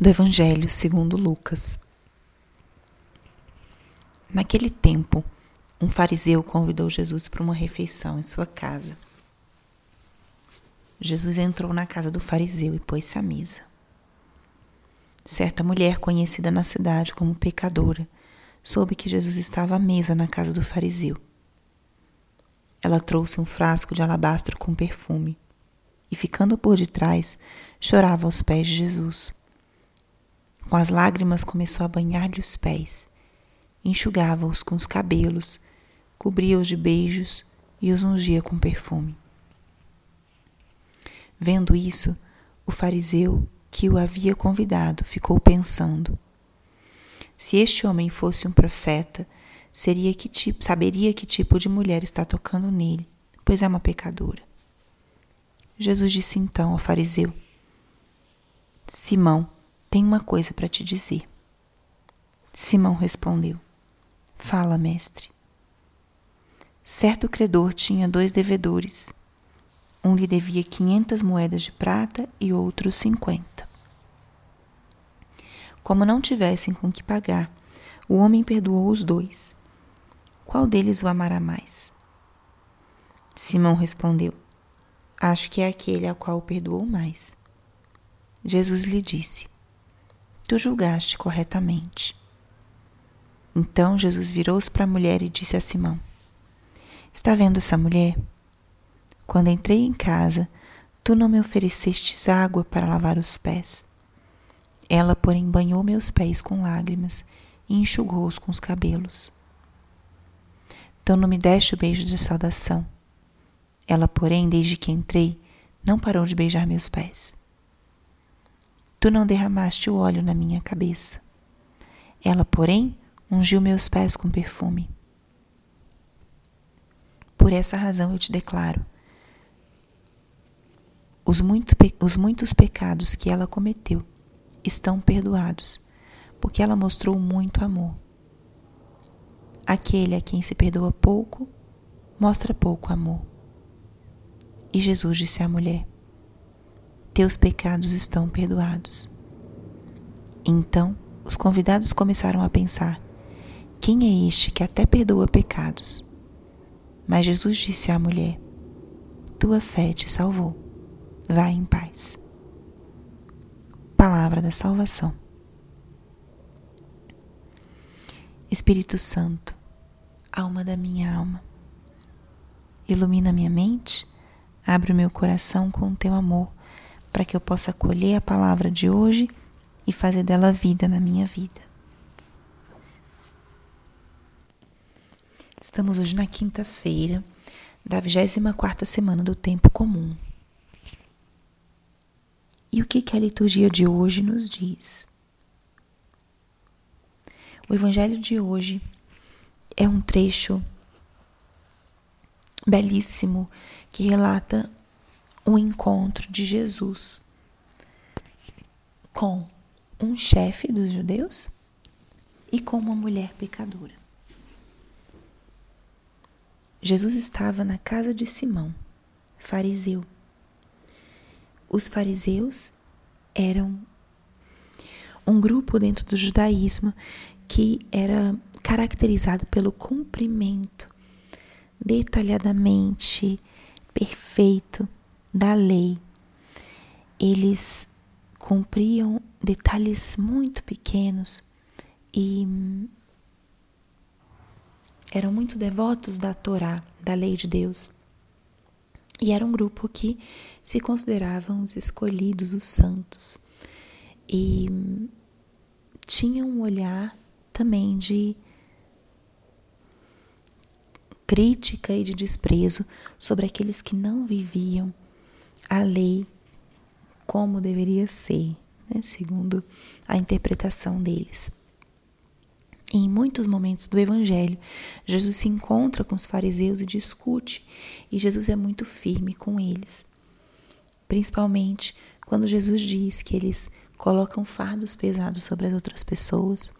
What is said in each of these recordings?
do Evangelho segundo Lucas. Naquele tempo, um fariseu convidou Jesus para uma refeição em sua casa. Jesus entrou na casa do fariseu e pôs-se à mesa. Certa mulher conhecida na cidade como pecadora soube que Jesus estava à mesa na casa do fariseu. Ela trouxe um frasco de alabastro com perfume e, ficando por detrás, chorava aos pés de Jesus. Com as lágrimas começou a banhar-lhe os pés, enxugava-os com os cabelos, cobria-os de beijos e os ungia com perfume. Vendo isso, o fariseu que o havia convidado ficou pensando: se este homem fosse um profeta, seria que tipo, saberia que tipo de mulher está tocando nele, pois é uma pecadora. Jesus disse então ao fariseu: Simão, tenho uma coisa para te dizer. Simão respondeu: Fala, mestre. Certo credor tinha dois devedores. Um lhe devia quinhentas moedas de prata e outro cinquenta. Como não tivessem com que pagar, o homem perdoou os dois. Qual deles o amará mais? Simão respondeu: Acho que é aquele ao qual o perdoou mais. Jesus lhe disse: Tu julgaste corretamente. Então Jesus virou-se para a mulher e disse a Simão: Está vendo essa mulher? Quando entrei em casa, tu não me oferecestes água para lavar os pés. Ela, porém, banhou meus pés com lágrimas e enxugou-os com os cabelos. Então não me deste o beijo de saudação. Ela, porém, desde que entrei, não parou de beijar meus pés. Tu não derramaste o óleo na minha cabeça. Ela, porém, ungiu meus pés com perfume. Por essa razão eu te declaro: os, muito, os muitos pecados que ela cometeu estão perdoados, porque ela mostrou muito amor. Aquele a quem se perdoa pouco, mostra pouco amor. E Jesus disse à mulher: Teus pecados estão perdoados. Então os convidados começaram a pensar: Quem é este que até perdoa pecados? Mas Jesus disse à mulher: Tua fé te salvou. Vá em paz. Palavra da salvação. Espírito Santo, alma da minha alma, ilumina minha mente, abre o meu coração com o teu amor, para que eu possa acolher a palavra de hoje e fazer dela vida na minha vida. Estamos hoje na quinta-feira da 24 semana do tempo comum. E o que, que a liturgia de hoje nos diz? O evangelho de hoje é um trecho belíssimo que relata o encontro de Jesus com um chefe dos judeus e com uma mulher pecadora. Jesus estava na casa de Simão, fariseu os fariseus eram um grupo dentro do judaísmo que era caracterizado pelo cumprimento detalhadamente perfeito da lei. Eles cumpriam detalhes muito pequenos e eram muito devotos da Torá, da lei de Deus. E era um grupo que se consideravam os escolhidos, os santos. E tinham um olhar também de crítica e de desprezo sobre aqueles que não viviam a lei como deveria ser, né, segundo a interpretação deles. Em muitos momentos do Evangelho, Jesus se encontra com os fariseus e discute, e Jesus é muito firme com eles. Principalmente quando Jesus diz que eles colocam fardos pesados sobre as outras pessoas,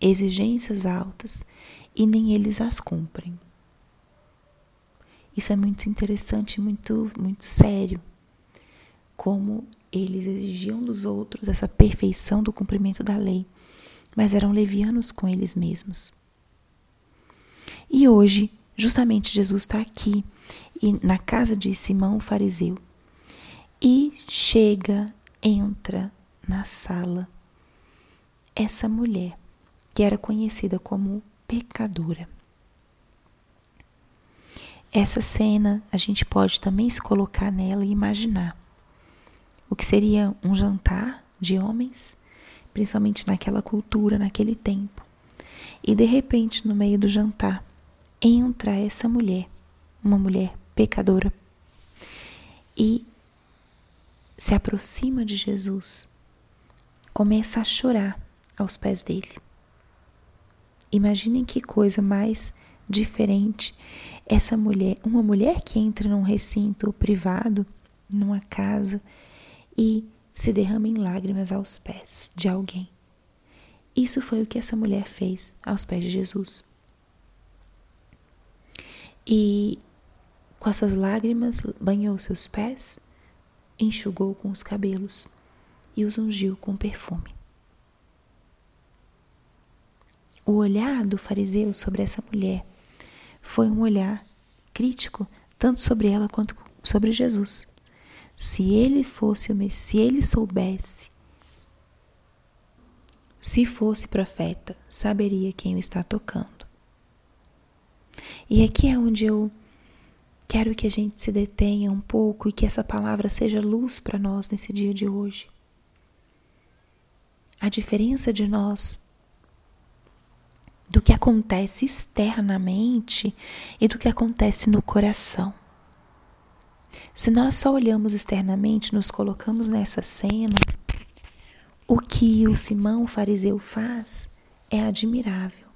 exigências altas, e nem eles as cumprem. Isso é muito interessante, muito, muito sério. Como eles exigiam dos outros essa perfeição do cumprimento da lei, mas eram levianos com eles mesmos. E hoje, justamente Jesus está aqui na casa de Simão o fariseu e chega, entra na sala essa mulher que era conhecida como pecadora. Essa cena a gente pode também se colocar nela e imaginar o que seria um jantar de homens, principalmente naquela cultura, naquele tempo. E de repente, no meio do jantar, entra essa mulher, uma mulher pecadora, e se aproxima de Jesus, começa a chorar aos pés dele. Imaginem que coisa mais diferente essa mulher, uma mulher que entra num recinto privado, numa casa e se derrama em lágrimas aos pés de alguém. Isso foi o que essa mulher fez aos pés de Jesus. E com as suas lágrimas banhou seus pés, enxugou com os cabelos e os ungiu com perfume. O olhar do fariseu sobre essa mulher foi um olhar crítico, tanto sobre ela quanto sobre Jesus. Se ele fosse o Messias, se ele soubesse, se fosse profeta, saberia quem o está tocando. E aqui é onde eu quero que a gente se detenha um pouco e que essa palavra seja luz para nós nesse dia de hoje. A diferença de nós do que acontece externamente e do que acontece no coração. Se nós só olhamos externamente, nos colocamos nessa cena, o que o Simão o fariseu faz é admirável.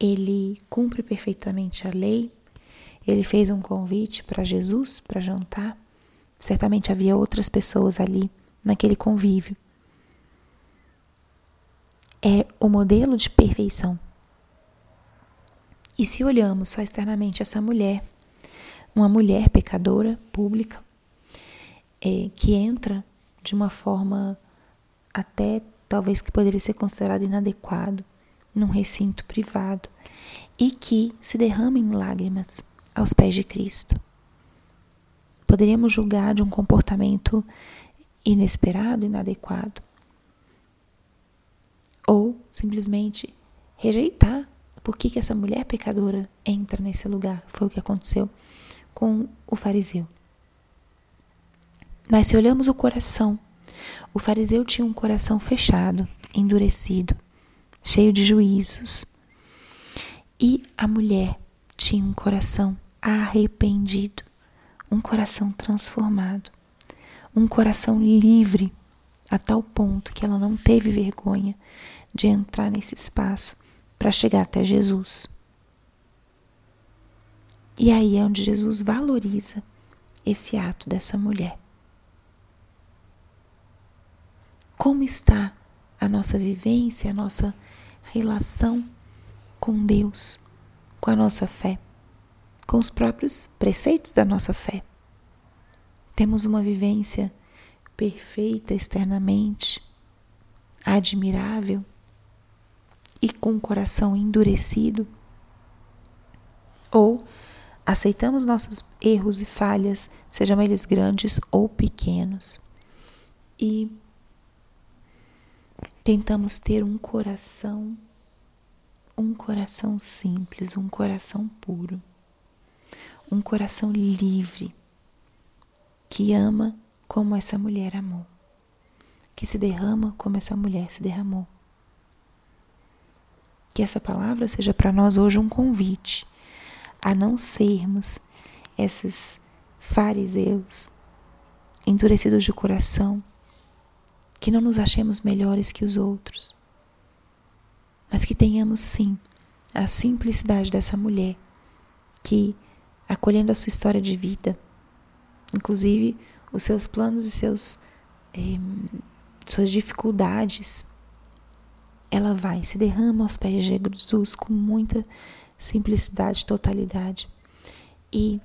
Ele cumpre perfeitamente a lei, ele fez um convite para Jesus para jantar. Certamente havia outras pessoas ali naquele convívio. É o modelo de perfeição. E se olhamos só externamente essa mulher, uma mulher pecadora pública é, que entra de uma forma até talvez que poderia ser considerado inadequado num recinto privado e que se derrama em lágrimas aos pés de Cristo. Poderíamos julgar de um comportamento inesperado, inadequado, ou simplesmente rejeitar por que, que essa mulher pecadora entra nesse lugar. Foi o que aconteceu com o fariseu. Mas se olhamos o coração, o fariseu tinha um coração fechado, endurecido, cheio de juízos. E a mulher tinha um coração arrependido, um coração transformado, um coração livre a tal ponto que ela não teve vergonha de entrar nesse espaço para chegar até Jesus. E aí é onde Jesus valoriza esse ato dessa mulher. Como está a nossa vivência, a nossa relação com Deus, com a nossa fé, com os próprios preceitos da nossa fé? Temos uma vivência perfeita externamente, admirável e com o coração endurecido? Ou aceitamos nossos erros e falhas, sejam eles grandes ou pequenos, e tentamos ter um coração, um coração simples, um coração puro, um coração livre, que ama como essa mulher amou, que se derrama como essa mulher se derramou. Que essa palavra seja para nós hoje um convite a não sermos esses fariseus endurecidos de coração, que não nos achemos melhores que os outros, mas que tenhamos sim a simplicidade dessa mulher que, acolhendo a sua história de vida, inclusive os seus planos e seus, eh, suas dificuldades, ela vai, se derrama aos pés de Jesus com muita simplicidade, totalidade. E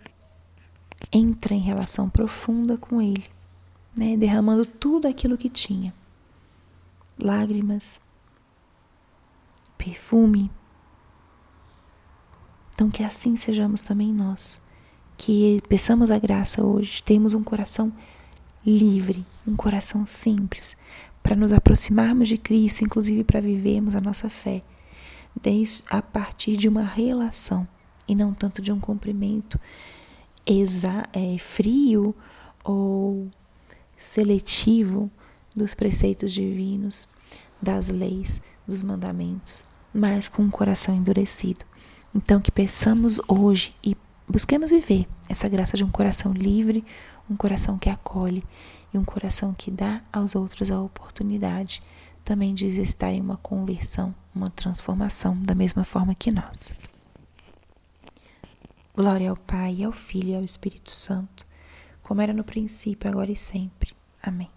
entra em relação profunda com Ele, né? derramando tudo aquilo que tinha: lágrimas, perfume. Então, que assim sejamos também nós, que peçamos a graça hoje, temos um coração livre, um coração simples, para nos aproximarmos de Cristo, inclusive para vivermos a nossa fé, a partir de uma relação e não tanto de um cumprimento exa é, frio ou seletivo dos preceitos divinos, das leis, dos mandamentos, mas com um coração endurecido. Então, que peçamos hoje e busquemos viver essa graça de um coração livre, um coração que acolhe e um coração que dá aos outros a oportunidade também de estar em uma conversão, uma transformação, da mesma forma que nós. Glória ao Pai, ao Filho e ao Espírito Santo, como era no princípio, agora e sempre. Amém.